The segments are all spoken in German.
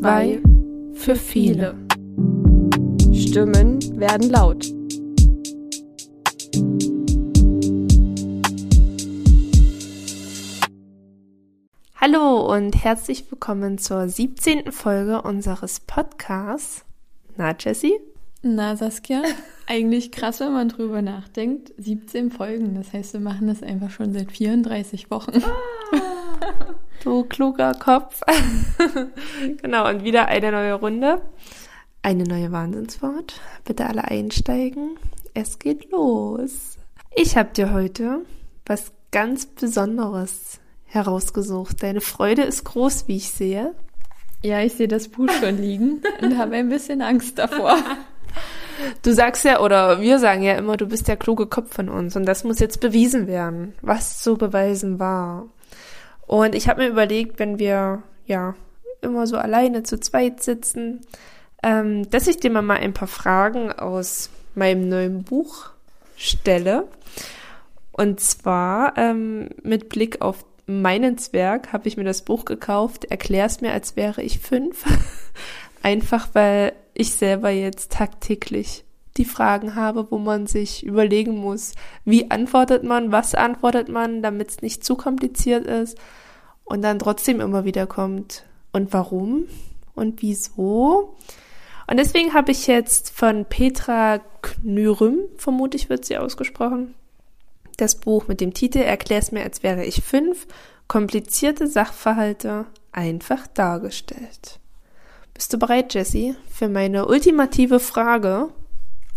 Zwei für viele. Stimmen werden laut. Hallo und herzlich willkommen zur 17. Folge unseres Podcasts. Na, Jessie? Na, Saskia, eigentlich krass, wenn man drüber nachdenkt. 17 Folgen, das heißt, wir machen das einfach schon seit 34 Wochen. Ah, du kluger Kopf. genau, und wieder eine neue Runde. Eine neue Wahnsinnswort. Bitte alle einsteigen. Es geht los. Ich habe dir heute was ganz Besonderes herausgesucht. Deine Freude ist groß, wie ich sehe. Ja, ich sehe das Buch schon liegen und habe ein bisschen Angst davor. Du sagst ja, oder wir sagen ja immer, du bist der kluge Kopf von uns und das muss jetzt bewiesen werden, was zu beweisen war. Und ich habe mir überlegt, wenn wir ja immer so alleine zu zweit sitzen, ähm, dass ich dir mal ein paar Fragen aus meinem neuen Buch stelle. Und zwar ähm, mit Blick auf meinen Zwerg habe ich mir das Buch gekauft. Erklär's mir, als wäre ich fünf. Einfach weil ich selber jetzt tagtäglich die Fragen habe, wo man sich überlegen muss, wie antwortet man, was antwortet man, damit es nicht zu kompliziert ist und dann trotzdem immer wieder kommt und warum und wieso. Und deswegen habe ich jetzt von Petra Knürüm, vermutlich wird sie ausgesprochen, das Buch mit dem Titel Erklär's mir, als wäre ich fünf, komplizierte Sachverhalte einfach dargestellt. Bist du bereit, Jessie, für meine ultimative Frage?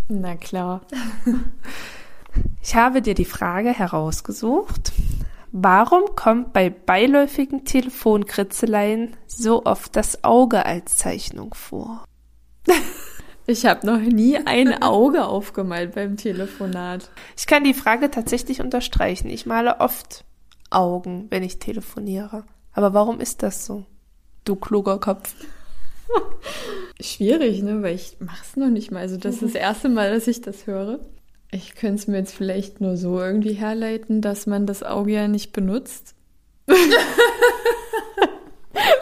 Na klar. Ich habe dir die Frage herausgesucht. Warum kommt bei beiläufigen Telefonkritzeleien so oft das Auge als Zeichnung vor? Ich habe noch nie ein Auge aufgemalt beim Telefonat. Ich kann die Frage tatsächlich unterstreichen. Ich male oft Augen, wenn ich telefoniere. Aber warum ist das so? Du kluger Kopf. Schwierig, ne? Weil ich mache es noch nicht mal. Also das ist das erste Mal, dass ich das höre. Ich könnte es mir jetzt vielleicht nur so irgendwie herleiten, dass man das Auge ja nicht benutzt.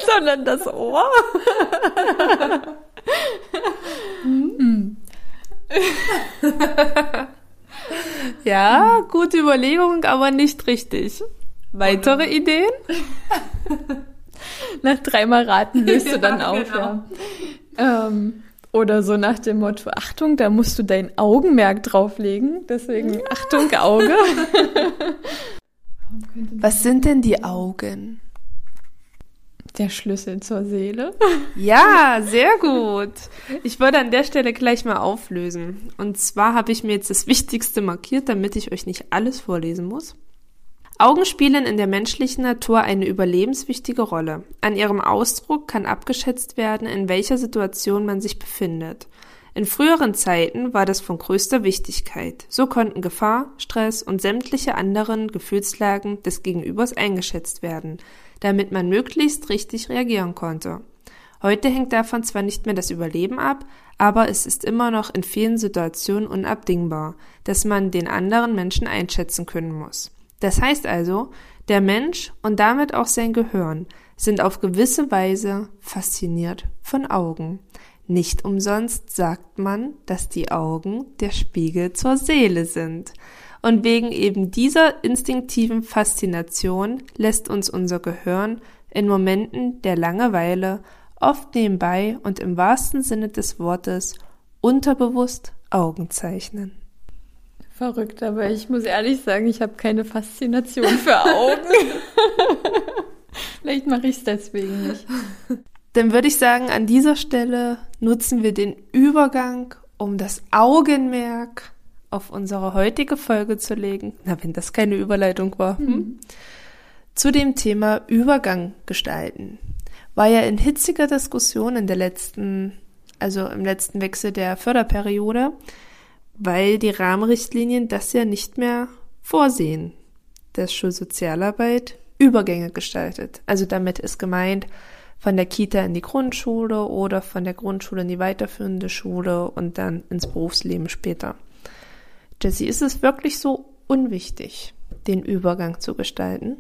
Sondern das Ohr. hm. ja, gute Überlegung, aber nicht richtig. Weitere Ideen? nach dreimal raten löst du dann ja, auf, genau. ja. Ähm, oder so nach dem Motto, Achtung, da musst du dein Augenmerk drauflegen. Deswegen ja. Achtung, Auge. Was sind denn die Augen? Der Schlüssel zur Seele. Ja, sehr gut. Ich würde an der Stelle gleich mal auflösen. Und zwar habe ich mir jetzt das Wichtigste markiert, damit ich euch nicht alles vorlesen muss. Augen spielen in der menschlichen Natur eine überlebenswichtige Rolle. An ihrem Ausdruck kann abgeschätzt werden, in welcher Situation man sich befindet. In früheren Zeiten war das von größter Wichtigkeit. So konnten Gefahr, Stress und sämtliche anderen Gefühlslagen des Gegenübers eingeschätzt werden, damit man möglichst richtig reagieren konnte. Heute hängt davon zwar nicht mehr das Überleben ab, aber es ist immer noch in vielen Situationen unabdingbar, dass man den anderen Menschen einschätzen können muss. Das heißt also, der Mensch und damit auch sein Gehirn sind auf gewisse Weise fasziniert von Augen. Nicht umsonst sagt man, dass die Augen der Spiegel zur Seele sind. Und wegen eben dieser instinktiven Faszination lässt uns unser Gehirn in Momenten der Langeweile oft nebenbei und im wahrsten Sinne des Wortes unterbewusst Augen zeichnen. Verrückt, aber ich muss ehrlich sagen, ich habe keine Faszination für Augen. Vielleicht mache ich es deswegen nicht. Dann würde ich sagen, an dieser Stelle nutzen wir den Übergang, um das Augenmerk auf unsere heutige Folge zu legen. Na, wenn das keine Überleitung war. Hm? Mhm. Zu dem Thema Übergang gestalten. War ja in hitziger Diskussion in der letzten, also im letzten Wechsel der Förderperiode, weil die Rahmenrichtlinien das ja nicht mehr vorsehen, dass Schulsozialarbeit Übergänge gestaltet. Also damit ist gemeint, von der Kita in die Grundschule oder von der Grundschule in die weiterführende Schule und dann ins Berufsleben später. Jessie, ist es wirklich so unwichtig, den Übergang zu gestalten?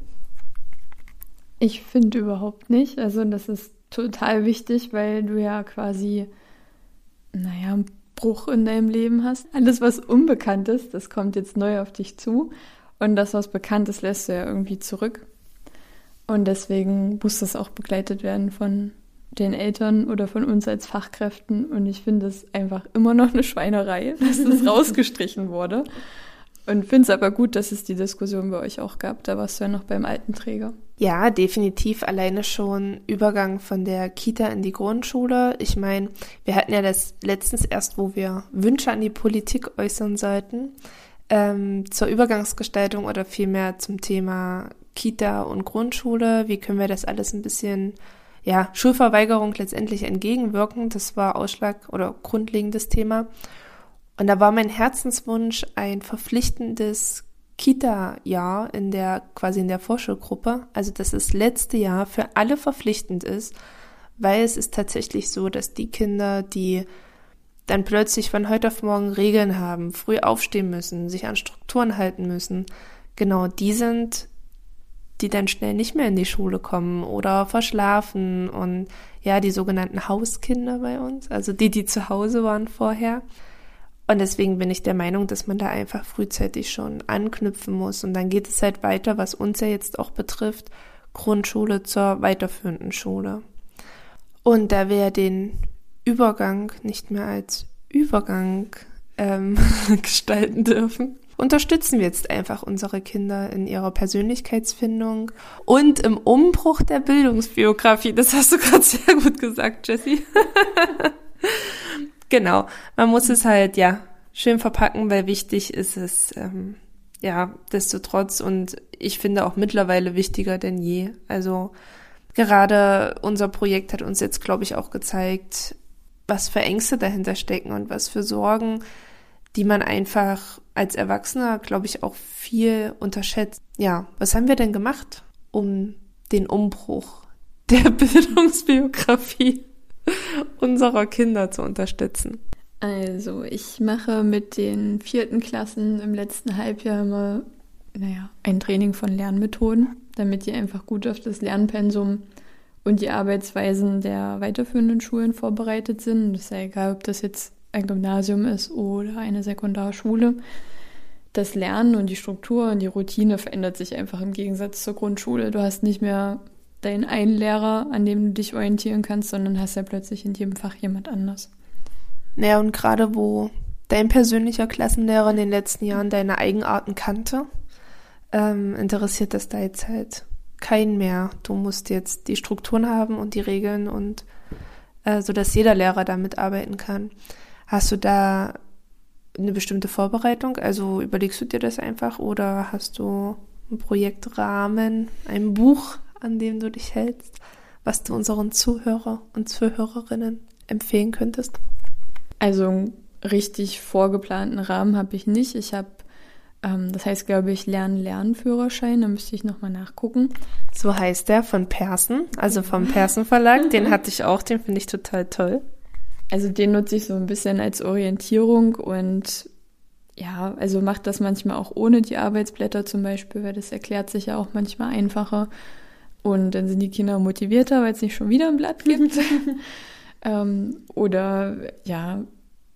Ich finde überhaupt nicht. Also das ist total wichtig, weil du ja quasi, naja, Bruch in deinem Leben hast. Alles, was unbekannt ist, das kommt jetzt neu auf dich zu. Und das, was bekannt ist, lässt du ja irgendwie zurück. Und deswegen muss das auch begleitet werden von den Eltern oder von uns als Fachkräften. Und ich finde es einfach immer noch eine Schweinerei, dass das rausgestrichen wurde. Und finde es aber gut, dass es die Diskussion bei euch auch gab. Da warst du ja noch beim alten Träger. Ja, definitiv. Alleine schon Übergang von der Kita in die Grundschule. Ich meine, wir hatten ja das letztens erst, wo wir Wünsche an die Politik äußern sollten, ähm, zur Übergangsgestaltung oder vielmehr zum Thema Kita und Grundschule. Wie können wir das alles ein bisschen, ja, Schulverweigerung letztendlich entgegenwirken? Das war Ausschlag oder grundlegendes Thema. Und da war mein Herzenswunsch ein verpflichtendes Kita-Jahr in der, quasi in der Vorschulgruppe. Also, dass das letzte Jahr für alle verpflichtend ist, weil es ist tatsächlich so, dass die Kinder, die dann plötzlich von heute auf morgen Regeln haben, früh aufstehen müssen, sich an Strukturen halten müssen, genau die sind, die dann schnell nicht mehr in die Schule kommen oder verschlafen und ja, die sogenannten Hauskinder bei uns, also die, die zu Hause waren vorher. Und deswegen bin ich der Meinung, dass man da einfach frühzeitig schon anknüpfen muss. Und dann geht es halt weiter, was uns ja jetzt auch betrifft, Grundschule zur weiterführenden Schule. Und da wir den Übergang nicht mehr als Übergang ähm, gestalten dürfen, unterstützen wir jetzt einfach unsere Kinder in ihrer Persönlichkeitsfindung und im Umbruch der Bildungsbiografie. Das hast du gerade sehr gut gesagt, Jessie. genau, man muss es halt ja schön verpacken, weil wichtig ist es ähm, ja desto trotz und ich finde auch mittlerweile wichtiger denn je. Also gerade unser Projekt hat uns jetzt, glaube ich, auch gezeigt, was für Ängste dahinter stecken und was für Sorgen die man einfach als Erwachsener, glaube ich, auch viel unterschätzt. Ja, was haben wir denn gemacht, um den Umbruch der Bildungsbiografie unserer Kinder zu unterstützen? Also, ich mache mit den vierten Klassen im letzten Halbjahr immer, naja, ein Training von Lernmethoden, damit die einfach gut auf das Lernpensum und die Arbeitsweisen der weiterführenden Schulen vorbereitet sind. Das ist ja egal, ob das jetzt ein Gymnasium ist oder eine Sekundarschule. Das Lernen und die Struktur und die Routine verändert sich einfach im Gegensatz zur Grundschule. Du hast nicht mehr deinen einen Lehrer, an dem du dich orientieren kannst, sondern hast ja plötzlich in jedem Fach jemand anders. Naja, und gerade wo dein persönlicher Klassenlehrer in den letzten Jahren deine Eigenarten kannte, ähm, interessiert das da jetzt halt keinen mehr. Du musst jetzt die Strukturen haben und die Regeln und äh, so dass jeder Lehrer damit arbeiten kann. Hast du da eine bestimmte Vorbereitung? Also überlegst du dir das einfach oder hast du einen Projektrahmen, ein Buch, an dem du dich hältst, was du unseren Zuhörer und Zuhörerinnen empfehlen könntest? Also einen richtig vorgeplanten Rahmen habe ich nicht. Ich habe, ähm, das heißt, glaube ich, Lernen-Lernführerschein, da müsste ich nochmal nachgucken. So heißt der von Persen, also vom Persen Verlag. Den hatte ich auch, den finde ich total toll. Also den nutze ich so ein bisschen als Orientierung und ja, also macht das manchmal auch ohne die Arbeitsblätter zum Beispiel, weil das erklärt sich ja auch manchmal einfacher. Und dann sind die Kinder motivierter, weil es nicht schon wieder ein Blatt gibt. ähm, oder ja,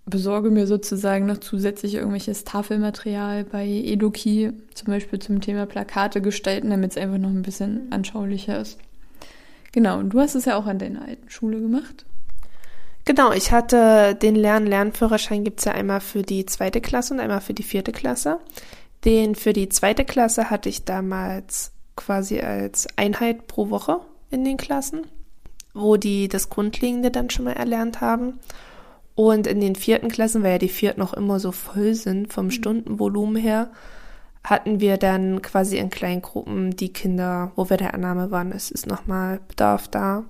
besorge mir sozusagen noch zusätzlich irgendwelches Tafelmaterial bei Eduki, zum Beispiel zum Thema Plakate gestalten, damit es einfach noch ein bisschen anschaulicher ist. Genau, und du hast es ja auch an deiner alten Schule gemacht. Genau, ich hatte den Lern-Lernführerschein gibt's ja einmal für die zweite Klasse und einmal für die vierte Klasse. Den für die zweite Klasse hatte ich damals quasi als Einheit pro Woche in den Klassen, wo die das Grundlegende dann schon mal erlernt haben. Und in den vierten Klassen, weil ja die vierten noch immer so voll sind vom mhm. Stundenvolumen her, hatten wir dann quasi in kleinen Gruppen die Kinder, wo wir der Annahme waren, es ist nochmal Bedarf da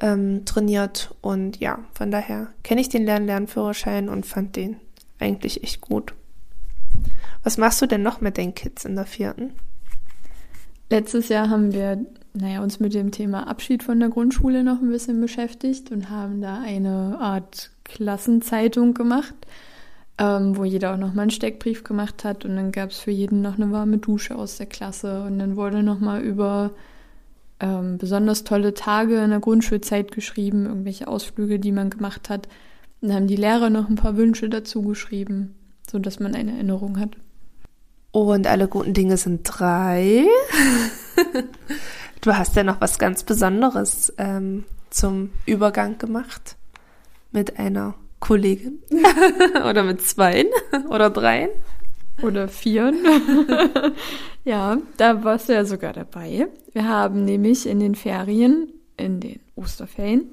ähm, trainiert. Und ja, von daher kenne ich den Lern-Lernführerschein und fand den eigentlich echt gut. Was machst du denn noch mit den Kids in der vierten? Letztes Jahr haben wir naja, uns mit dem Thema Abschied von der Grundschule noch ein bisschen beschäftigt und haben da eine Art Klassenzeitung gemacht, ähm, wo jeder auch nochmal einen Steckbrief gemacht hat und dann gab es für jeden noch eine warme Dusche aus der Klasse und dann wurde nochmal über ähm, besonders tolle Tage in der Grundschulzeit geschrieben, irgendwelche Ausflüge, die man gemacht hat. Dann haben die Lehrer noch ein paar Wünsche dazu geschrieben, so dass man eine Erinnerung hat. Und alle guten Dinge sind drei. du hast ja noch was ganz Besonderes ähm, zum Übergang gemacht mit einer Kollegin oder mit zweien oder dreien oder vieren. ja, da warst du ja sogar dabei. Wir haben nämlich in den Ferien, in den Osterferien,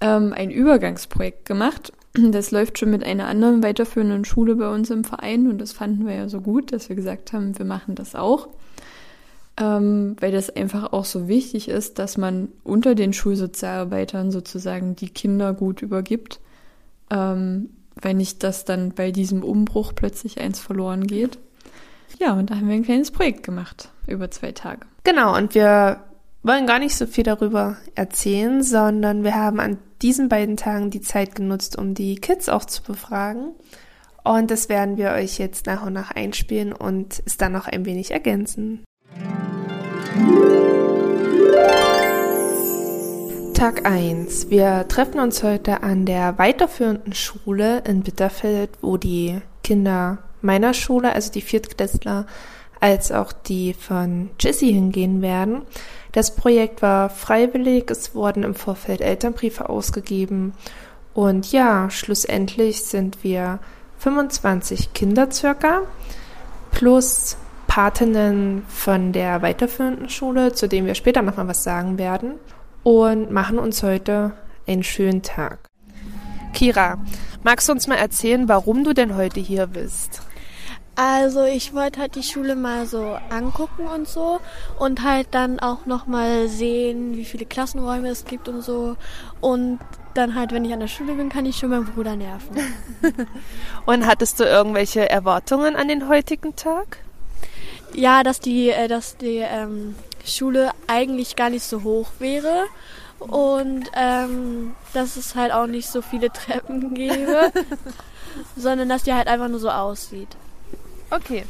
ähm, ein Übergangsprojekt gemacht. Das läuft schon mit einer anderen weiterführenden Schule bei uns im Verein und das fanden wir ja so gut, dass wir gesagt haben, wir machen das auch. Ähm, weil das einfach auch so wichtig ist, dass man unter den Schulsozialarbeitern sozusagen die Kinder gut übergibt. Ähm, weil nicht, dass dann bei diesem Umbruch plötzlich eins verloren geht. Ja, und da haben wir ein kleines Projekt gemacht über zwei Tage. Genau, und wir wollen gar nicht so viel darüber erzählen, sondern wir haben an diesen beiden Tagen die Zeit genutzt, um die Kids auch zu befragen. Und das werden wir euch jetzt nach und nach einspielen und es dann noch ein wenig ergänzen. Tag 1. Wir treffen uns heute an der weiterführenden Schule in Bitterfeld, wo die Kinder meiner Schule, also die Viertklässler, als auch die von Jissy hingehen werden. Das Projekt war freiwillig, es wurden im Vorfeld Elternbriefe ausgegeben und ja, schlussendlich sind wir 25 Kinder circa plus Patinnen von der weiterführenden Schule, zu dem wir später nochmal was sagen werden und machen uns heute einen schönen Tag. Kira, magst du uns mal erzählen, warum du denn heute hier bist? Also ich wollte halt die Schule mal so angucken und so und halt dann auch nochmal sehen, wie viele Klassenräume es gibt und so. Und dann halt, wenn ich an der Schule bin, kann ich schon meinen Bruder nerven. und hattest du irgendwelche Erwartungen an den heutigen Tag? Ja, dass die, äh, dass die ähm, Schule eigentlich gar nicht so hoch wäre und ähm, dass es halt auch nicht so viele Treppen gäbe, sondern dass die halt einfach nur so aussieht. Okay.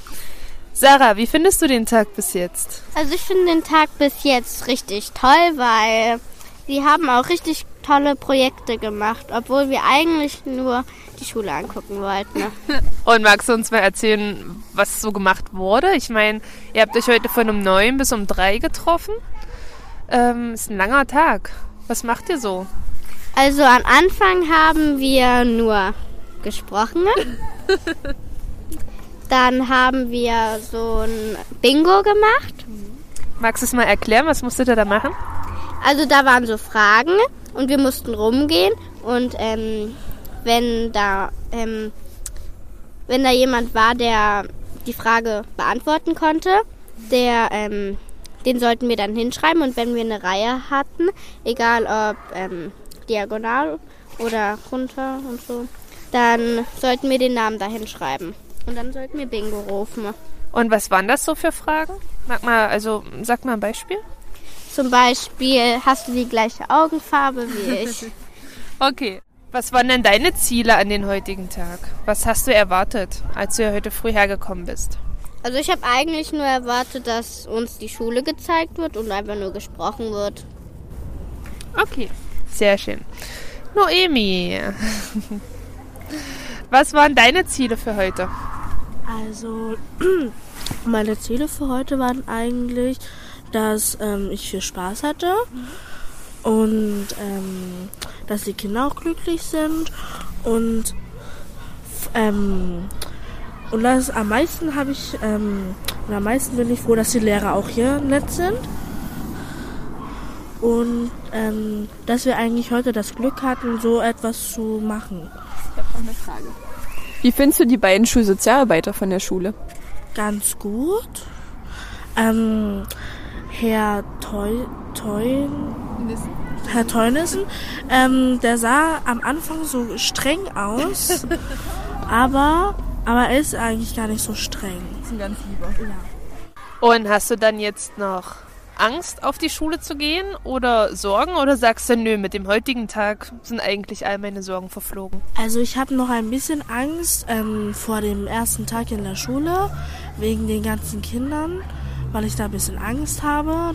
Sarah, wie findest du den Tag bis jetzt? Also ich finde den Tag bis jetzt richtig toll, weil sie haben auch richtig tolle Projekte gemacht, obwohl wir eigentlich nur die Schule angucken wollten. Und magst du uns mal erzählen, was so gemacht wurde? Ich meine, ihr habt euch heute von um neun bis um drei getroffen. Ähm, ist ein langer Tag. Was macht ihr so? Also am Anfang haben wir nur gesprochen. Dann haben wir so ein Bingo gemacht. Magst du es mal erklären? Was musstet ihr da machen? Also da waren so Fragen und wir mussten rumgehen und ähm, wenn da ähm, wenn da jemand war, der die Frage beantworten konnte, der ähm, den sollten wir dann hinschreiben und wenn wir eine Reihe hatten, egal ob ähm, diagonal oder runter und so, dann sollten wir den Namen da hinschreiben und dann sollten wir Bingo rufen. Und was waren das so für Fragen? Sag mal, also sag mal ein Beispiel. Zum Beispiel, hast du die gleiche Augenfarbe wie ich? okay. Was waren denn deine Ziele an den heutigen Tag? Was hast du erwartet, als du heute früh hergekommen bist? Also ich habe eigentlich nur erwartet, dass uns die Schule gezeigt wird und einfach nur gesprochen wird. Okay, sehr schön. Noemi, was waren deine Ziele für heute? Also meine Ziele für heute waren eigentlich, dass ähm, ich viel Spaß hatte und ähm, dass die Kinder auch glücklich sind und ähm, und das am meisten habe ich ähm, und am meisten bin ich froh, dass die Lehrer auch hier nett sind und ähm, dass wir eigentlich heute das Glück hatten, so etwas zu machen. Ich habe noch eine Frage. Wie findest du die beiden Schulsozialarbeiter von der Schule? Ganz gut. Ähm, Herr Teu, Teu, Herr Teunissen, ähm, der sah am Anfang so streng aus, aber, aber er ist eigentlich gar nicht so streng. Ist ein ganz lieber. Ja. Und hast du dann jetzt noch Angst, auf die Schule zu gehen oder Sorgen oder sagst du, nö, mit dem heutigen Tag sind eigentlich all meine Sorgen verflogen? Also ich habe noch ein bisschen Angst ähm, vor dem ersten Tag in der Schule, wegen den ganzen Kindern, weil ich da ein bisschen Angst habe.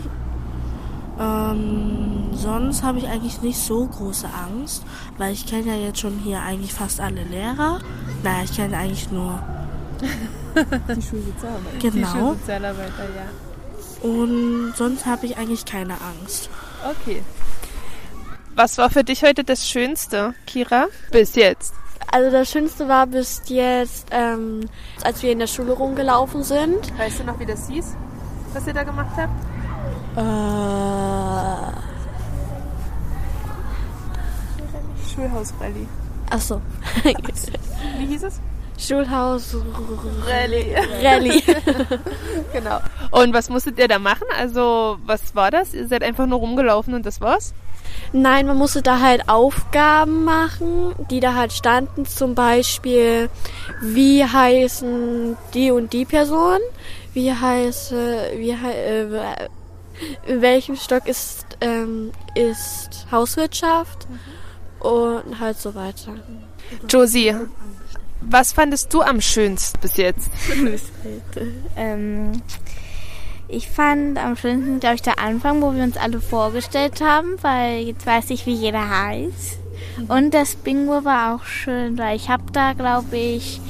Ähm, sonst habe ich eigentlich nicht so große Angst, weil ich kenne ja jetzt schon hier eigentlich fast alle Lehrer. Naja, ich kenne eigentlich nur. Die Schulsozialarbeiter. Die Genau. Schulsozialarbeiter, ja. Und sonst habe ich eigentlich keine Angst. Okay. Was war für dich heute das Schönste, Kira? Bis jetzt. Also das Schönste war bis jetzt, ähm, als wir in der Schule rumgelaufen sind. Weißt du noch, wie das hieß, was ihr da gemacht habt? Äh, Schulhausrallye. achso. Wie hieß es? Schulhaus Rallye. Rallye. Genau. Und was musstet ihr da machen? Also, was war das? Ihr seid einfach nur rumgelaufen und das war's? Nein, man musste da halt Aufgaben machen, die da halt standen. Zum Beispiel, wie heißen die und die Person? Wie heiße, wie hei- äh, in welchem Stock ist, ähm, ist Hauswirtschaft? Und halt so weiter. Josie, was fandest du am schönsten bis jetzt? Ähm, ich fand am schönsten, glaube ich, der Anfang, wo wir uns alle vorgestellt haben, weil jetzt weiß ich, wie jeder heißt. Und das Bingo war auch schön, weil ich habe da, glaube ich,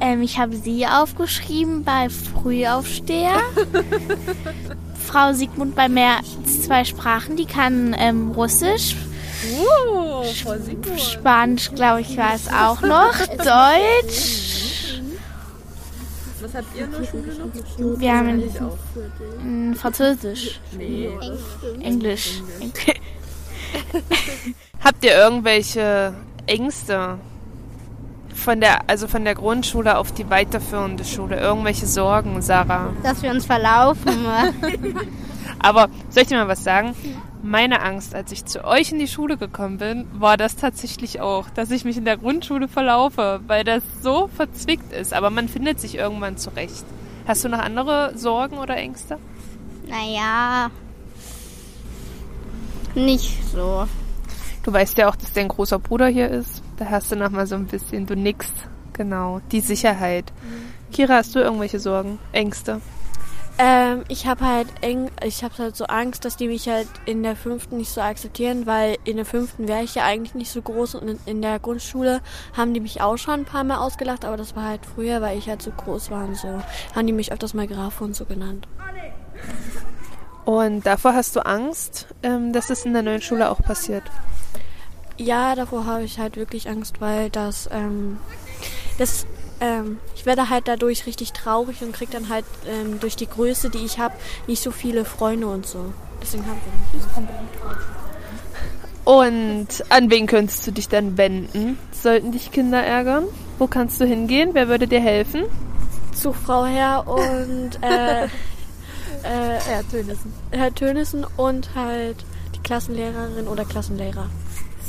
ähm, ich habe sie aufgeschrieben bei Frühaufsteher. Frau Sigmund bei mehr als zwei Sprachen, die kann ähm, Russisch, Oh. Spanisch, glaube ich, war es auch noch, Deutsch. Was habt ihr in der Schule noch? Wir haben in, Französisch. Englisch. Habt ihr irgendwelche Ängste von der, also von der Grundschule auf die weiterführende Schule? Irgendwelche Sorgen, Sarah? Dass wir uns verlaufen. Aber soll ich dir mal was sagen? Meine Angst, als ich zu euch in die Schule gekommen bin, war das tatsächlich auch, dass ich mich in der Grundschule verlaufe, weil das so verzwickt ist. Aber man findet sich irgendwann zurecht. Hast du noch andere Sorgen oder Ängste? naja. Nicht so. Du weißt ja auch, dass dein großer Bruder hier ist. Da hast du noch mal so ein bisschen, du nix. Genau, die Sicherheit. Kira, hast du irgendwelche Sorgen, Ängste? Ähm, ich habe halt eng, ich habe halt so Angst, dass die mich halt in der fünften nicht so akzeptieren, weil in der fünften wäre ich ja eigentlich nicht so groß und in, in der Grundschule haben die mich auch schon ein paar Mal ausgelacht, aber das war halt früher, weil ich halt so groß war und so. Haben die mich öfters mal Graf und so genannt. Und davor hast du Angst, ähm, dass es in der neuen Schule auch passiert. Ja, davor habe ich halt wirklich Angst, weil das, ähm, das, ähm, ich werde halt dadurch richtig traurig und krieg dann halt ähm, durch die Größe, die ich habe, nicht so viele Freunde und so. Deswegen habe ich Und an wen könntest du dich dann wenden? Sollten dich Kinder ärgern? Wo kannst du hingehen? Wer würde dir helfen? zu Frau Herr und äh, äh, Herr Tönissen. Herr Tönissen und halt die Klassenlehrerin oder Klassenlehrer.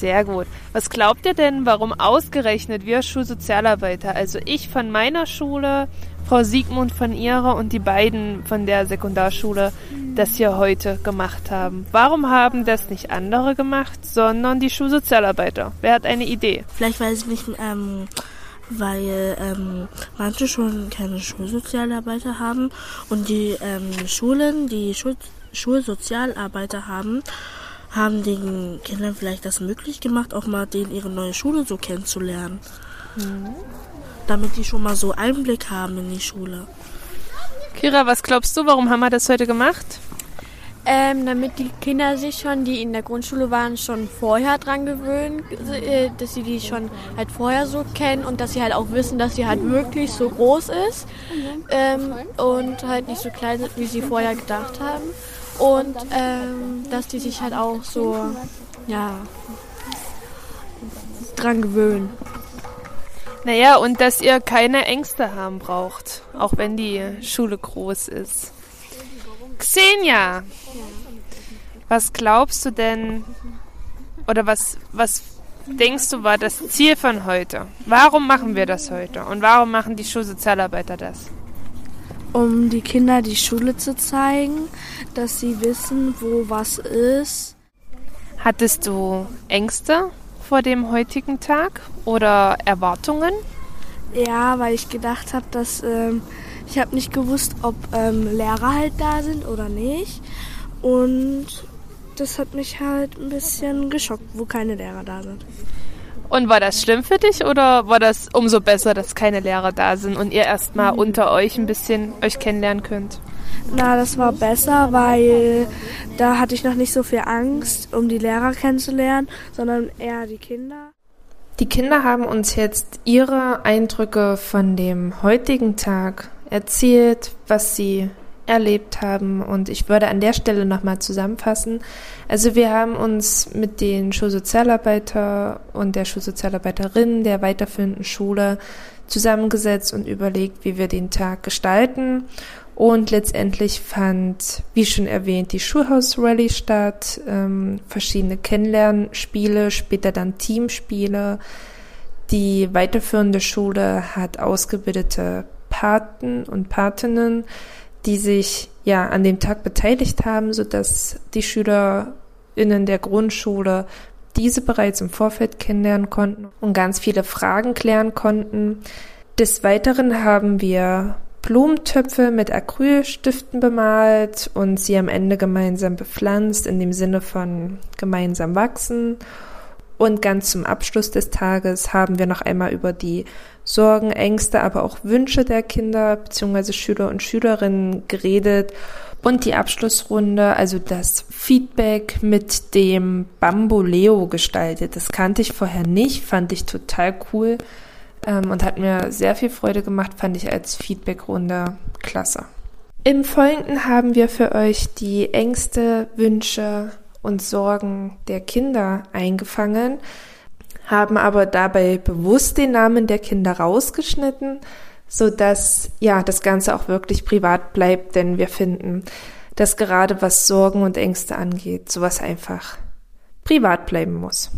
Sehr gut. Was glaubt ihr denn, warum ausgerechnet wir Schulsozialarbeiter, also ich von meiner Schule, Frau Siegmund von ihrer und die beiden von der Sekundarschule, das hier heute gemacht haben? Warum haben das nicht andere gemacht, sondern die Schulsozialarbeiter? Wer hat eine Idee? Vielleicht weiß ich nicht, ähm, weil ähm, manche Schulen keine Schulsozialarbeiter haben und die ähm, Schulen, die Schul Schulsozialarbeiter haben, haben den Kindern vielleicht das möglich gemacht, auch mal denen ihre neue Schule so kennenzulernen. Damit die schon mal so Einblick haben in die Schule. Kira, was glaubst du, warum haben wir das heute gemacht? Ähm, damit die Kinder sich schon, die in der Grundschule waren, schon vorher dran gewöhnen, äh, dass sie die schon halt vorher so kennen und dass sie halt auch wissen, dass sie halt wirklich so groß ist ähm, und halt nicht so klein sind, wie sie vorher gedacht haben. Und ähm, dass die sich halt auch so, ja, dran gewöhnen. Naja, und dass ihr keine Ängste haben braucht, auch wenn die Schule groß ist. Xenia, was glaubst du denn, oder was, was denkst du war das Ziel von heute? Warum machen wir das heute? Und warum machen die Schulsozialarbeiter das? Um die Kinder die Schule zu zeigen, dass sie wissen, wo was ist. Hattest du Ängste vor dem heutigen Tag oder Erwartungen? Ja, weil ich gedacht habe, dass ähm, ich habe nicht gewusst, ob ähm, Lehrer halt da sind oder nicht. Und das hat mich halt ein bisschen geschockt, wo keine Lehrer da sind. Und war das schlimm für dich oder war das umso besser, dass keine Lehrer da sind und ihr erstmal unter euch ein bisschen euch kennenlernen könnt? Na, das war besser, weil da hatte ich noch nicht so viel Angst, um die Lehrer kennenzulernen, sondern eher die Kinder. Die Kinder haben uns jetzt ihre Eindrücke von dem heutigen Tag erzählt, was sie erlebt haben. Und ich würde an der Stelle nochmal zusammenfassen. Also wir haben uns mit den Schulsozialarbeiter und der Schulsozialarbeiterin der weiterführenden Schule zusammengesetzt und überlegt, wie wir den Tag gestalten. Und letztendlich fand, wie schon erwähnt, die Schulhaus-Rallye statt, ähm, verschiedene Kennenlernspiele, später dann Teamspiele. Die weiterführende Schule hat ausgebildete Paten und Patinnen, die sich ja an dem Tag beteiligt haben, so dass die SchülerInnen der Grundschule diese bereits im Vorfeld kennenlernen konnten und ganz viele Fragen klären konnten. Des Weiteren haben wir Blumentöpfe mit Acrylstiften bemalt und sie am Ende gemeinsam bepflanzt, in dem Sinne von gemeinsam wachsen. Und ganz zum Abschluss des Tages haben wir noch einmal über die Sorgen, Ängste, aber auch Wünsche der Kinder bzw. Schüler und Schülerinnen geredet und die Abschlussrunde, also das Feedback mit dem Bamboleo gestaltet. Das kannte ich vorher nicht, fand ich total cool ähm, und hat mir sehr viel Freude gemacht, fand ich als Feedbackrunde klasse. Im Folgenden haben wir für euch die Ängste, Wünsche und Sorgen der Kinder eingefangen haben aber dabei bewusst den Namen der Kinder rausgeschnitten, so dass ja das Ganze auch wirklich privat bleibt, denn wir finden, dass gerade was Sorgen und Ängste angeht, sowas einfach privat bleiben muss.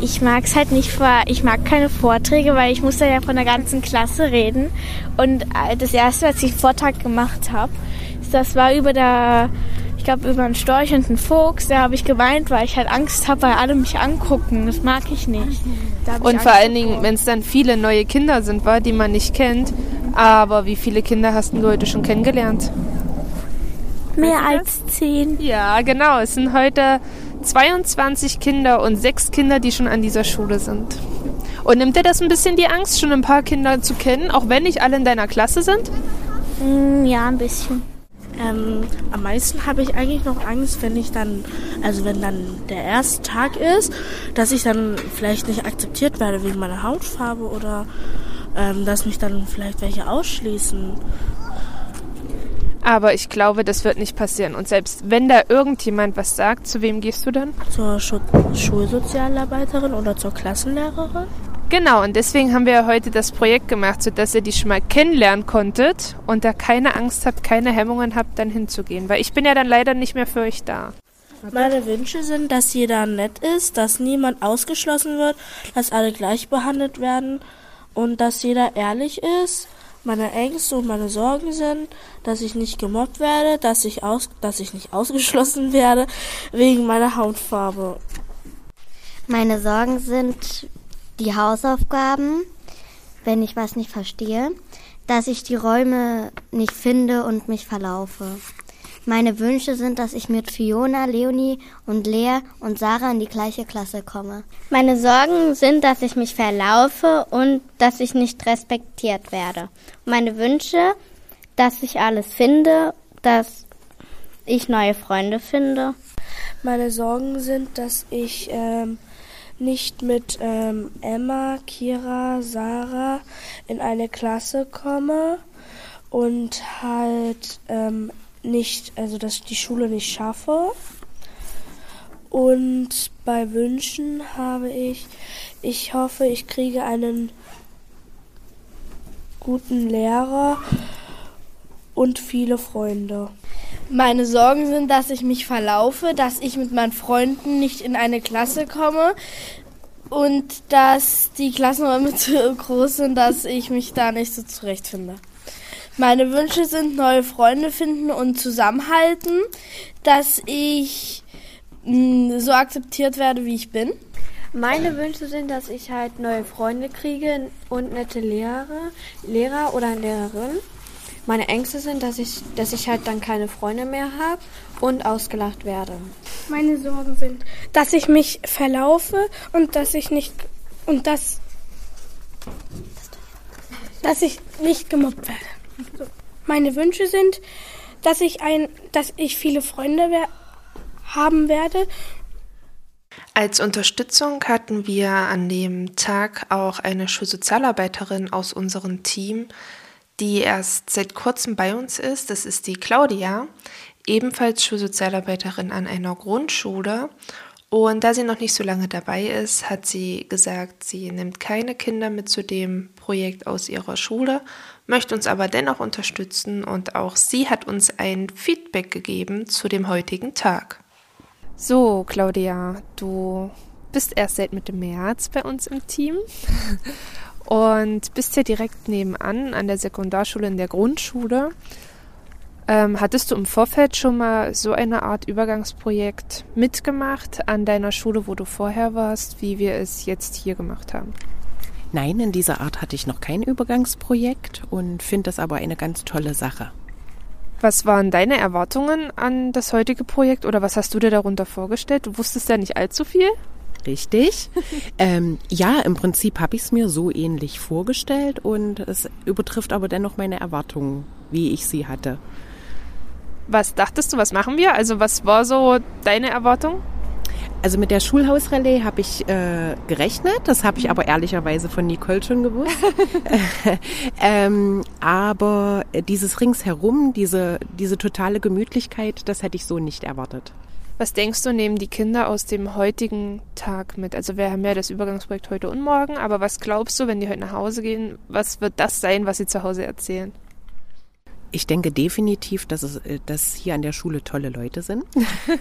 Ich mag es halt nicht ich mag keine Vorträge, weil ich muss ja von der ganzen Klasse reden. Und äh, das erste, was ich Vortrag gemacht habe, das war über der ich glaube, über einen Storch und einen Fuchs, da habe ich geweint, weil ich halt Angst habe, weil alle mich angucken. Das mag ich nicht. Und ich vor allen Dingen, wenn es dann viele neue Kinder sind, war, die man nicht kennt. Aber wie viele Kinder hast du heute schon kennengelernt? Mehr als zehn. Ja, genau. Es sind heute 22 Kinder und sechs Kinder, die schon an dieser Schule sind. Und nimmt dir das ein bisschen die Angst, schon ein paar Kinder zu kennen, auch wenn nicht alle in deiner Klasse sind? Mm, ja, ein bisschen. Ähm, am meisten habe ich eigentlich noch Angst, wenn ich dann, also wenn dann der erste Tag ist, dass ich dann vielleicht nicht akzeptiert werde wegen meiner Hautfarbe oder ähm, dass mich dann vielleicht welche ausschließen. Aber ich glaube, das wird nicht passieren. Und selbst wenn da irgendjemand was sagt, zu wem gehst du dann? Zur Schu Schulsozialarbeiterin oder zur Klassenlehrerin. Genau, und deswegen haben wir heute das Projekt gemacht, sodass ihr die schon mal kennenlernen konntet und da keine Angst habt, keine Hemmungen habt, dann hinzugehen. Weil ich bin ja dann leider nicht mehr für euch da. Meine Wünsche sind, dass jeder nett ist, dass niemand ausgeschlossen wird, dass alle gleich behandelt werden und dass jeder ehrlich ist. Meine Ängste und meine Sorgen sind, dass ich nicht gemobbt werde, dass ich, aus, dass ich nicht ausgeschlossen werde wegen meiner Hautfarbe. Meine Sorgen sind, die Hausaufgaben, wenn ich was nicht verstehe, dass ich die Räume nicht finde und mich verlaufe. Meine Wünsche sind, dass ich mit Fiona, Leonie und Lea und Sarah in die gleiche Klasse komme. Meine Sorgen sind, dass ich mich verlaufe und dass ich nicht respektiert werde. Meine Wünsche, dass ich alles finde, dass ich neue Freunde finde. Meine Sorgen sind, dass ich ähm, nicht mit ähm, Emma, Kira, Sarah in eine Klasse komme und halt ähm, nicht, also dass ich die Schule nicht schaffe. Und bei Wünschen habe ich, ich hoffe, ich kriege einen guten Lehrer und viele Freunde. Meine Sorgen sind, dass ich mich verlaufe, dass ich mit meinen Freunden nicht in eine Klasse komme und dass die Klassenräume zu groß sind, dass ich mich da nicht so zurechtfinde. Meine Wünsche sind neue Freunde finden und zusammenhalten, dass ich mh, so akzeptiert werde, wie ich bin. Meine Wünsche sind, dass ich halt neue Freunde kriege und nette Lehrer, Lehrer oder Lehrerin. Meine Ängste sind, dass ich, dass ich halt dann keine Freunde mehr habe und ausgelacht werde. Meine Sorgen sind, dass ich mich verlaufe und dass ich nicht und dass dass ich nicht gemobbt werde. Meine Wünsche sind, dass ich ein, dass ich viele Freunde wer haben werde. Als Unterstützung hatten wir an dem Tag auch eine Schulsozialarbeiterin aus unserem Team, die erst seit kurzem bei uns ist. Das ist die Claudia, ebenfalls Schulsozialarbeiterin an einer Grundschule. Und da sie noch nicht so lange dabei ist, hat sie gesagt, sie nimmt keine Kinder mit zu dem Projekt aus ihrer Schule, möchte uns aber dennoch unterstützen und auch sie hat uns ein Feedback gegeben zu dem heutigen Tag. So, Claudia, du bist erst seit Mitte März bei uns im Team und bist ja direkt nebenan an der Sekundarschule in der Grundschule. Ähm, hattest du im Vorfeld schon mal so eine Art Übergangsprojekt mitgemacht an deiner Schule, wo du vorher warst, wie wir es jetzt hier gemacht haben? Nein, in dieser Art hatte ich noch kein Übergangsprojekt und finde das aber eine ganz tolle Sache. Was waren deine Erwartungen an das heutige Projekt oder was hast du dir darunter vorgestellt? Du wusstest ja nicht allzu viel. Richtig. ähm, ja, im Prinzip habe ich es mir so ähnlich vorgestellt und es übertrifft aber dennoch meine Erwartungen, wie ich sie hatte. Was dachtest du, was machen wir? Also was war so deine Erwartung? Also mit der Schulhausrallye habe ich äh, gerechnet, das habe ich aber ehrlicherweise von Nicole schon gewusst. ähm, aber dieses ringsherum, diese, diese totale Gemütlichkeit, das hätte ich so nicht erwartet. Was denkst du, nehmen die Kinder aus dem heutigen Tag mit? Also wir haben ja das Übergangsprojekt heute und morgen, aber was glaubst du, wenn die heute nach Hause gehen, was wird das sein, was sie zu Hause erzählen? Ich denke definitiv, dass, es, äh, dass hier an der Schule tolle Leute sind.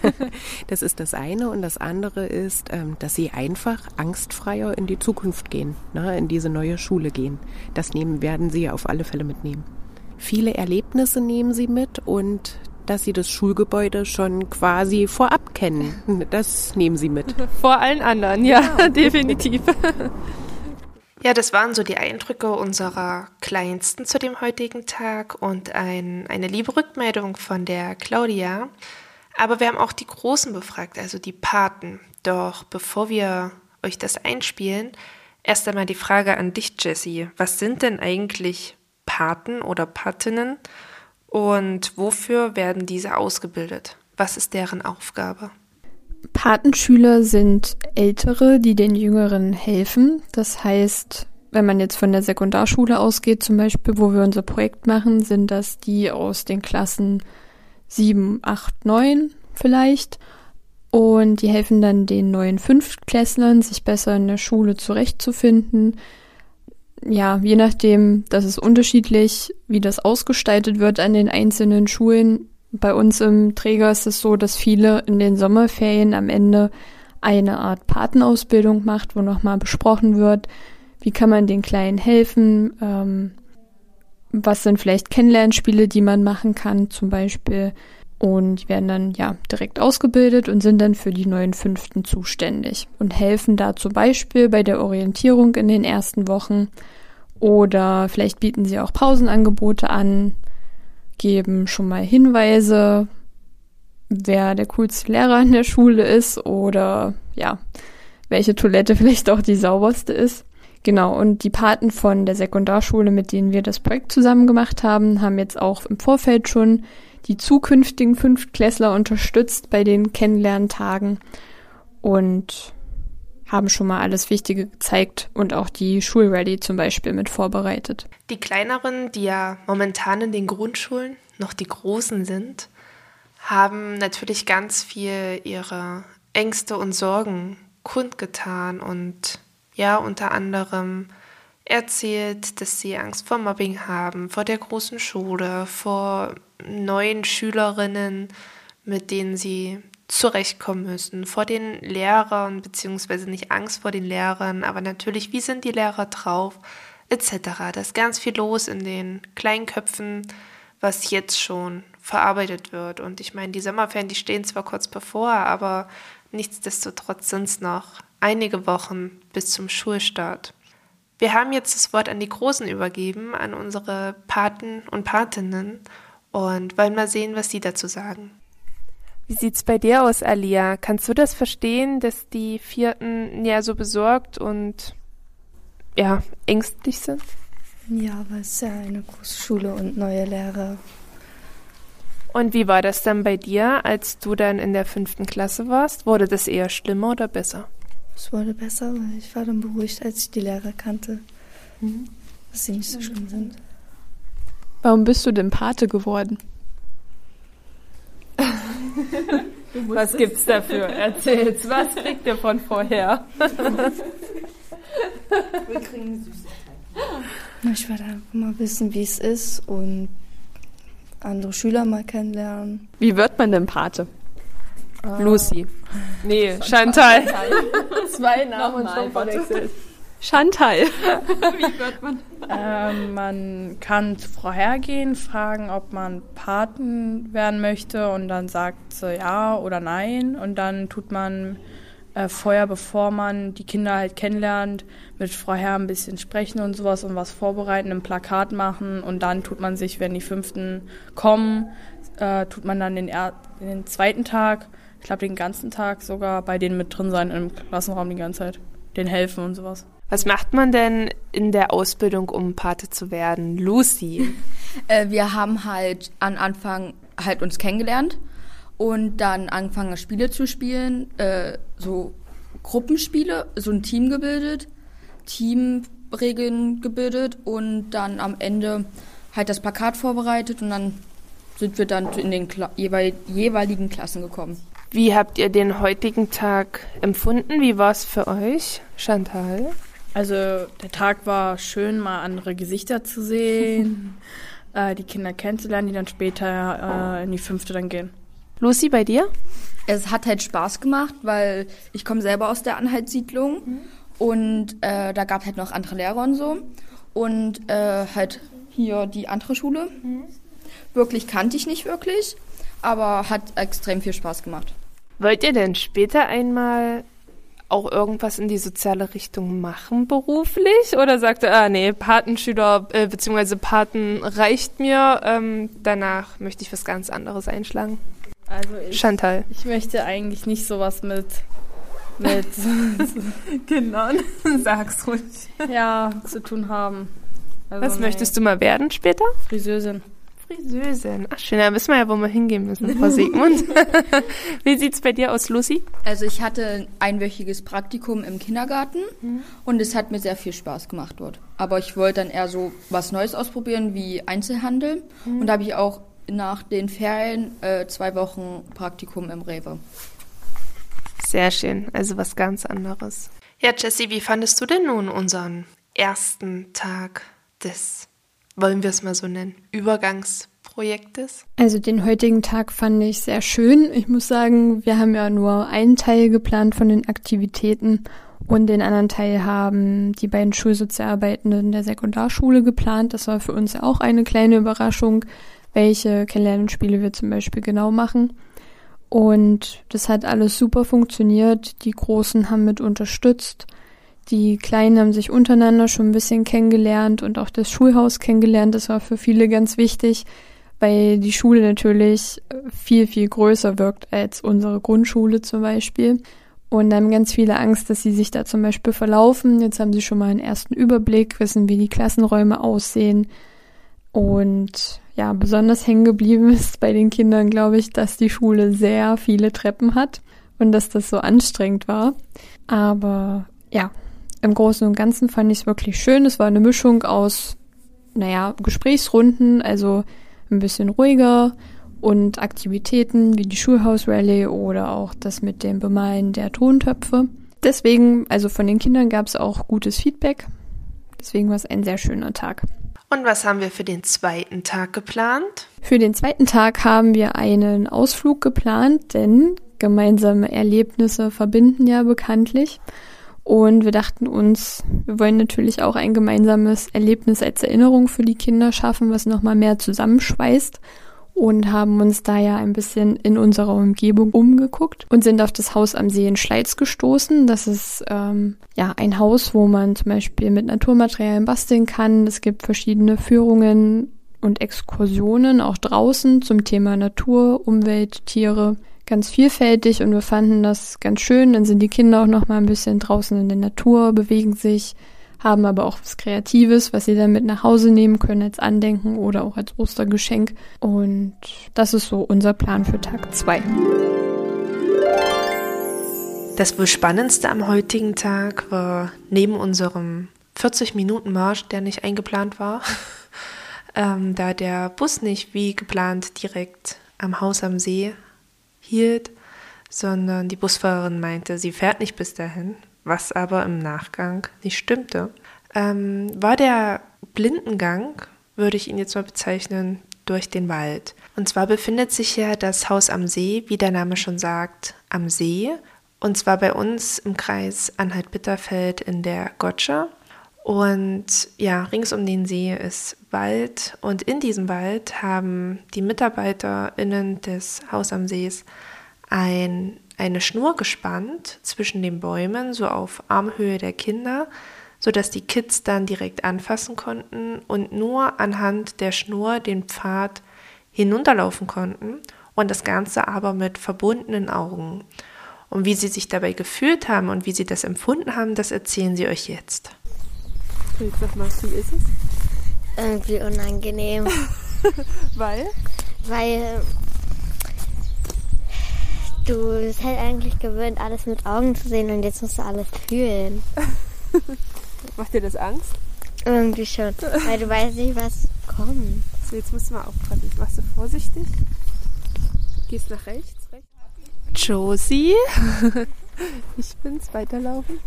das ist das eine. Und das andere ist, ähm, dass sie einfach angstfreier in die Zukunft gehen, ne, in diese neue Schule gehen. Das nehmen, werden sie auf alle Fälle mitnehmen. Viele Erlebnisse nehmen sie mit und dass sie das Schulgebäude schon quasi vorab kennen. Das nehmen sie mit. Vor allen anderen, ja, ja. definitiv. Ja, das waren so die Eindrücke unserer Kleinsten zu dem heutigen Tag und ein, eine liebe Rückmeldung von der Claudia. Aber wir haben auch die Großen befragt, also die Paten. Doch bevor wir euch das einspielen, erst einmal die Frage an dich, Jessie. Was sind denn eigentlich Paten oder Patinnen und wofür werden diese ausgebildet? Was ist deren Aufgabe? Patenschüler sind Ältere, die den Jüngeren helfen. Das heißt, wenn man jetzt von der Sekundarschule ausgeht, zum Beispiel, wo wir unser Projekt machen, sind das die aus den Klassen 7, 8, 9 vielleicht. Und die helfen dann den neuen Fünftklässlern, sich besser in der Schule zurechtzufinden. Ja, je nachdem, das ist unterschiedlich, wie das ausgestaltet wird an den einzelnen Schulen bei uns im Träger ist es so, dass viele in den Sommerferien am Ende eine Art Patenausbildung macht, wo nochmal besprochen wird, wie kann man den Kleinen helfen, ähm, was sind vielleicht Kennenlernspiele, die man machen kann, zum Beispiel. Und die werden dann ja direkt ausgebildet und sind dann für die neuen Fünften zuständig und helfen da zum Beispiel bei der Orientierung in den ersten Wochen oder vielleicht bieten sie auch Pausenangebote an, geben schon mal Hinweise, wer der coolste Lehrer in der Schule ist oder ja, welche Toilette vielleicht auch die sauberste ist. Genau, und die Paten von der Sekundarschule, mit denen wir das Projekt zusammen gemacht haben, haben jetzt auch im Vorfeld schon die zukünftigen Fünftklässler unterstützt bei den Kennenlerntagen und haben schon mal alles Wichtige gezeigt und auch die Schulready zum Beispiel mit vorbereitet. Die kleineren, die ja momentan in den Grundschulen noch die großen sind, haben natürlich ganz viel ihre Ängste und Sorgen kundgetan und ja, unter anderem erzählt, dass sie Angst vor Mobbing haben, vor der großen Schule, vor neuen Schülerinnen, mit denen sie zurechtkommen müssen, vor den Lehrern, beziehungsweise nicht Angst vor den Lehrern, aber natürlich, wie sind die Lehrer drauf, etc. Da ist ganz viel los in den kleinen Köpfen, was jetzt schon verarbeitet wird. Und ich meine, die Sommerferien, die stehen zwar kurz bevor, aber nichtsdestotrotz sind es noch einige Wochen bis zum Schulstart. Wir haben jetzt das Wort an die Großen übergeben, an unsere Paten und Patinnen und wollen mal sehen, was die dazu sagen. Wie sieht's bei dir aus, Alia? Kannst du das verstehen, dass die Vierten ja so besorgt und ja, ängstlich sind? Ja, weil es ja eine große Schule und neue Lehrer. Und wie war das dann bei dir, als du dann in der fünften Klasse warst? Wurde das eher schlimmer oder besser? Es wurde besser, weil ich war dann beruhigt, als ich die Lehrer kannte, mhm. dass sie nicht so schlimm sind. Warum bist du denn Pate geworden? was gibt's dafür? Erzähl's, was kriegt ihr von vorher? Wir kriegen Süßigkeiten. Ich werde einfach mal wissen, wie es ist und andere Schüler mal kennenlernen. Wie wird man denn Pate? Uh, Lucy. Nee, Chantal. Zwei Namen und schon verwechselt. Chantal. Wie wird man? Ähm, man kann zu Frau hergehen, fragen, ob man Paten werden möchte und dann sagt sie ja oder nein und dann tut man äh, vorher, bevor man die Kinder halt kennenlernt, mit Frau Herr ein bisschen sprechen und sowas und was vorbereiten, ein Plakat machen und dann tut man sich, wenn die Fünften kommen, äh, tut man dann den, er den zweiten Tag, ich glaube den ganzen Tag sogar bei denen mit drin sein im Klassenraum die ganze Zeit, den helfen und sowas. Was macht man denn in der Ausbildung, um Pate zu werden? Lucy. äh, wir haben halt an Anfang halt uns kennengelernt und dann angefangen Spiele zu spielen, äh, so Gruppenspiele, so ein Team gebildet, Teamregeln gebildet und dann am Ende halt das Plakat vorbereitet und dann sind wir dann in den Kla jeweil jeweiligen Klassen gekommen. Wie habt ihr den heutigen Tag empfunden? Wie war es für euch, Chantal? Also der Tag war schön, mal andere Gesichter zu sehen, äh, die Kinder kennenzulernen, die dann später äh, in die fünfte dann gehen. Lucy, bei dir? Es hat halt Spaß gemacht, weil ich komme selber aus der Anhaltssiedlung mhm. und äh, da gab halt noch andere Lehrer und so und äh, halt hier die andere Schule. Mhm. Wirklich kannte ich nicht wirklich, aber hat extrem viel Spaß gemacht. Wollt ihr denn später einmal auch irgendwas in die soziale Richtung machen beruflich? Oder sagt er, ah nee, Patenschüler äh, bzw. Paten reicht mir, ähm, danach möchte ich was ganz anderes einschlagen? Also ich, Chantal. Ich möchte eigentlich nicht sowas mit mit genau, sag's ruhig. Ja, zu tun haben. Also was nee. möchtest du mal werden später? Friseurin. Friseurin. Ach schön, da wissen wir ja, wo wir hingehen müssen, Frau Sigmund. Wie sieht's bei dir aus, Lucy? Also ich hatte ein einwöchiges Praktikum im Kindergarten mhm. und es hat mir sehr viel Spaß gemacht dort. Aber ich wollte dann eher so was Neues ausprobieren wie Einzelhandel mhm. und da habe ich auch nach den Ferien äh, zwei Wochen Praktikum im Rewe. Sehr schön, also was ganz anderes. Ja, Jessie, wie fandest du denn nun unseren ersten Tag des wollen wir es mal so nennen, Übergangsprojektes? Also den heutigen Tag fand ich sehr schön. Ich muss sagen, wir haben ja nur einen Teil geplant von den Aktivitäten und den anderen Teil haben die beiden Schulsozialarbeitenden der Sekundarschule geplant. Das war für uns auch eine kleine Überraschung, welche Kennenlernspiele wir zum Beispiel genau machen. Und das hat alles super funktioniert. Die Großen haben mit unterstützt. Die Kleinen haben sich untereinander schon ein bisschen kennengelernt und auch das Schulhaus kennengelernt. Das war für viele ganz wichtig, weil die Schule natürlich viel, viel größer wirkt als unsere Grundschule zum Beispiel. Und da haben ganz viele Angst, dass sie sich da zum Beispiel verlaufen. Jetzt haben sie schon mal einen ersten Überblick, wissen, wie die Klassenräume aussehen. Und ja, besonders hängen geblieben ist bei den Kindern, glaube ich, dass die Schule sehr viele Treppen hat und dass das so anstrengend war. Aber ja, im Großen und Ganzen fand ich es wirklich schön. Es war eine Mischung aus, naja, Gesprächsrunden, also ein bisschen ruhiger und Aktivitäten wie die Schulhausrallye oder auch das mit dem Bemalen der Tontöpfe. Deswegen, also von den Kindern gab es auch gutes Feedback. Deswegen war es ein sehr schöner Tag. Und was haben wir für den zweiten Tag geplant? Für den zweiten Tag haben wir einen Ausflug geplant, denn gemeinsame Erlebnisse verbinden ja bekanntlich. Und wir dachten uns, wir wollen natürlich auch ein gemeinsames Erlebnis als Erinnerung für die Kinder schaffen, was nochmal mehr zusammenschweißt. und haben uns da ja ein bisschen in unserer Umgebung umgeguckt und sind auf das Haus am See in Schleiz gestoßen. Das ist ähm, ja ein Haus, wo man zum Beispiel mit Naturmaterialien basteln kann. Es gibt verschiedene Führungen und Exkursionen auch draußen zum Thema Natur, Umwelt, Tiere. Ganz vielfältig und wir fanden das ganz schön. Dann sind die Kinder auch noch mal ein bisschen draußen in der Natur, bewegen sich, haben aber auch was Kreatives, was sie dann mit nach Hause nehmen können als Andenken oder auch als Ostergeschenk. Und das ist so unser Plan für Tag zwei. Das wohl spannendste am heutigen Tag war neben unserem 40-Minuten-Marsch, der nicht eingeplant war, ähm, da der Bus nicht wie geplant direkt am Haus am See hielt, sondern die Busfahrerin meinte, sie fährt nicht bis dahin, was aber im Nachgang nicht stimmte, ähm, war der Blindengang, würde ich ihn jetzt mal bezeichnen, durch den Wald. Und zwar befindet sich ja das Haus am See, wie der Name schon sagt, am See. Und zwar bei uns im Kreis Anhalt-Bitterfeld in der Gotsche. Und ja, rings um den See ist Wald. Und in diesem Wald haben die MitarbeiterInnen des Haus am Sees ein eine Schnur gespannt zwischen den Bäumen, so auf Armhöhe der Kinder, sodass die Kids dann direkt anfassen konnten und nur anhand der Schnur den Pfad hinunterlaufen konnten und das Ganze aber mit verbundenen Augen. Und wie sie sich dabei gefühlt haben und wie sie das empfunden haben, das erzählen sie euch jetzt. Sag mal, wie ist es? Irgendwie unangenehm. Weil? Weil du bist halt eigentlich gewöhnt, alles mit Augen zu sehen und jetzt musst du alles fühlen. Macht dir das Angst? Irgendwie schon, weil du weißt nicht, was kommt. So, jetzt musst du mal aufpassen. Machst du vorsichtig? Gehst nach rechts, rechts. Josie, ich bin's, weiterlaufen.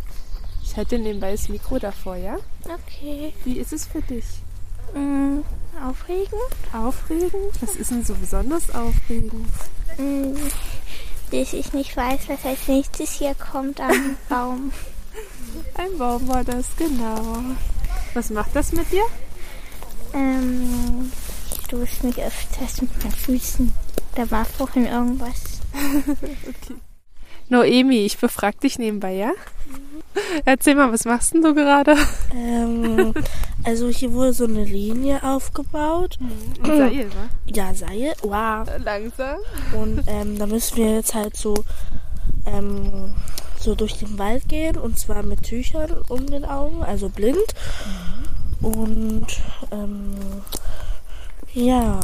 Ich halte nebenbei das Mikro davor, ja? Okay. Wie ist es für dich? Mm, aufregend? Aufregend? Was ist denn so besonders aufregend? Mm, dass ich nicht weiß, was als nächstes hier kommt am Baum. Ein Baum war das, genau. Was macht das mit dir? Ähm, ich stoße mich öfters mit meinen Füßen. Da war vorhin irgendwas. okay. Noemi, ich befrag dich nebenbei, ja? Erzähl mal, was machst denn du gerade? Ähm, also hier wurde so eine Linie aufgebaut. Mhm. Seil, wa? Ja, Seil. Wow. Langsam. Und ähm, da müssen wir jetzt halt so, ähm, so durch den Wald gehen und zwar mit Tüchern um den Augen, also blind. Mhm. Und ähm, ja.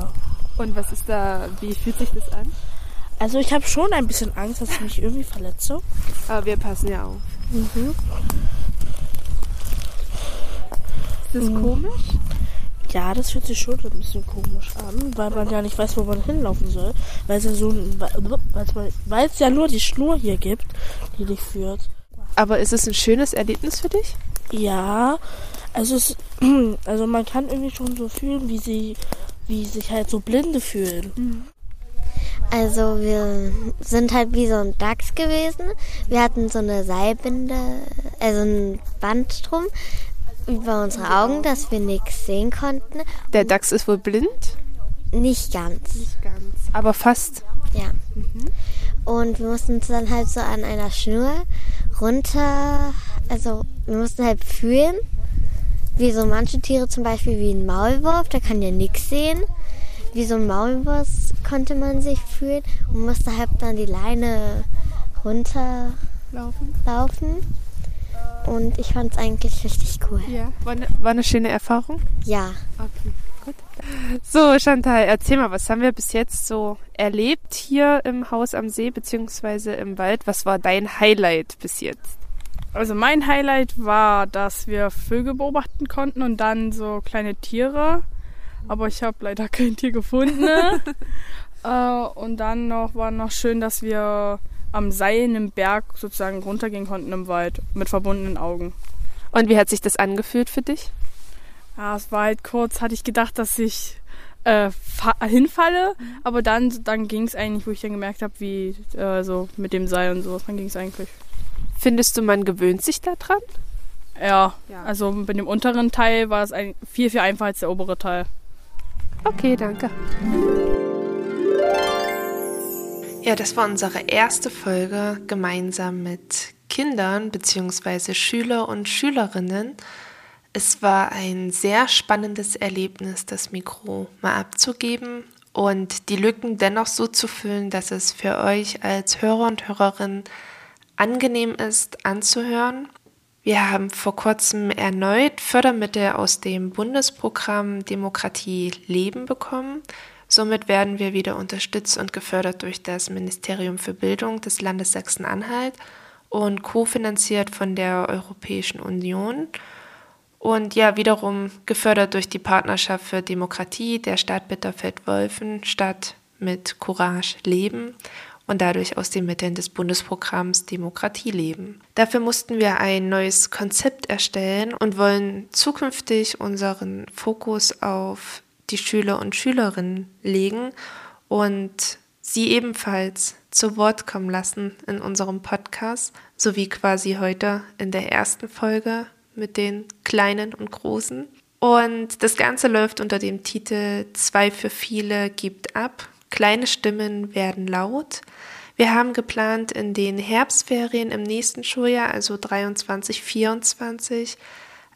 Und was ist da, wie fühlt sich das an? Also ich habe schon ein bisschen Angst, dass ich mich irgendwie verletze. Aber wir passen ja auf. Mhm. Ist das mhm. komisch? Ja, das fühlt sich schon ein bisschen komisch an, weil man ja nicht weiß, wo man hinlaufen soll. Weil es ja, so, weil es ja nur die Schnur hier gibt, die dich führt. Aber ist es ein schönes Erlebnis für dich? Ja, also es, also man kann irgendwie schon so fühlen, wie sie, wie sich halt so Blinde fühlen. Mhm. Also wir sind halt wie so ein Dachs gewesen. Wir hatten so eine Seilbinde, also ein Band drum über unsere Augen, dass wir nichts sehen konnten. Der Dachs ist wohl blind? Nicht ganz. Nicht ganz, aber fast. Ja. Mhm. Und wir mussten uns dann halt so an einer Schnur runter, also wir mussten halt fühlen, wie so manche Tiere zum Beispiel wie ein Maulwurf, da kann ja nichts sehen wie so ein Maulwurf konnte man sich fühlen und musste halt dann die Leine runterlaufen. Laufen. Und ich fand es eigentlich richtig cool. Ja, war eine, war eine schöne Erfahrung? Ja. Okay, gut. So, Chantal, erzähl mal, was haben wir bis jetzt so erlebt hier im Haus am See beziehungsweise im Wald? Was war dein Highlight bis jetzt? Also mein Highlight war, dass wir Vögel beobachten konnten und dann so kleine Tiere aber ich habe leider kein Tier gefunden. äh, und dann noch war noch schön, dass wir am Seil im Berg sozusagen runtergehen konnten im Wald mit verbundenen Augen. Und wie hat sich das angefühlt für dich? Ja, es war halt kurz, hatte ich gedacht, dass ich äh, hinfalle, mhm. aber dann, dann ging es eigentlich, wo ich dann gemerkt habe, wie äh, so mit dem Seil und sowas, dann ging es eigentlich. Findest du, man gewöhnt sich daran? Ja, ja, also mit dem unteren Teil war es ein, viel, viel einfacher als der obere Teil. Okay, danke. Ja, das war unsere erste Folge gemeinsam mit Kindern bzw. Schüler und Schülerinnen. Es war ein sehr spannendes Erlebnis, das Mikro mal abzugeben und die Lücken dennoch so zu füllen, dass es für euch als Hörer und Hörerin angenehm ist anzuhören. Wir haben vor kurzem erneut Fördermittel aus dem Bundesprogramm Demokratie Leben bekommen. Somit werden wir wieder unterstützt und gefördert durch das Ministerium für Bildung des Landes Sachsen-Anhalt und kofinanziert von der Europäischen Union. Und ja, wiederum gefördert durch die Partnerschaft für Demokratie. Der Stadt Bitterfeld-Wolfen, Stadt mit Courage leben und dadurch aus den Mitteln des Bundesprogramms Demokratie leben. Dafür mussten wir ein neues Konzept erstellen und wollen zukünftig unseren Fokus auf die Schüler und Schülerinnen legen und sie ebenfalls zu Wort kommen lassen in unserem Podcast, sowie quasi heute in der ersten Folge mit den Kleinen und Großen. Und das Ganze läuft unter dem Titel Zwei für viele gibt ab. Kleine Stimmen werden laut. Wir haben geplant, in den Herbstferien im nächsten Schuljahr, also 23, 24,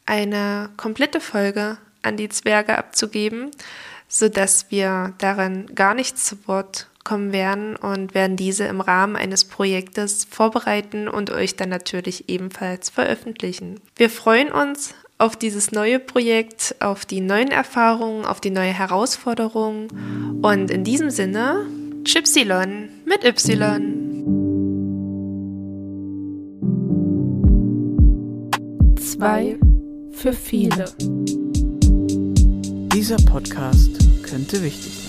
eine komplette Folge an die Zwerge abzugeben, sodass wir darin gar nicht zu Wort kommen werden und werden diese im Rahmen eines Projektes vorbereiten und euch dann natürlich ebenfalls veröffentlichen. Wir freuen uns auf dieses neue Projekt, auf die neuen Erfahrungen, auf die neue Herausforderung und in diesem Sinne Chipsilon mit Y. Zwei für viele. Dieser Podcast könnte wichtig sein.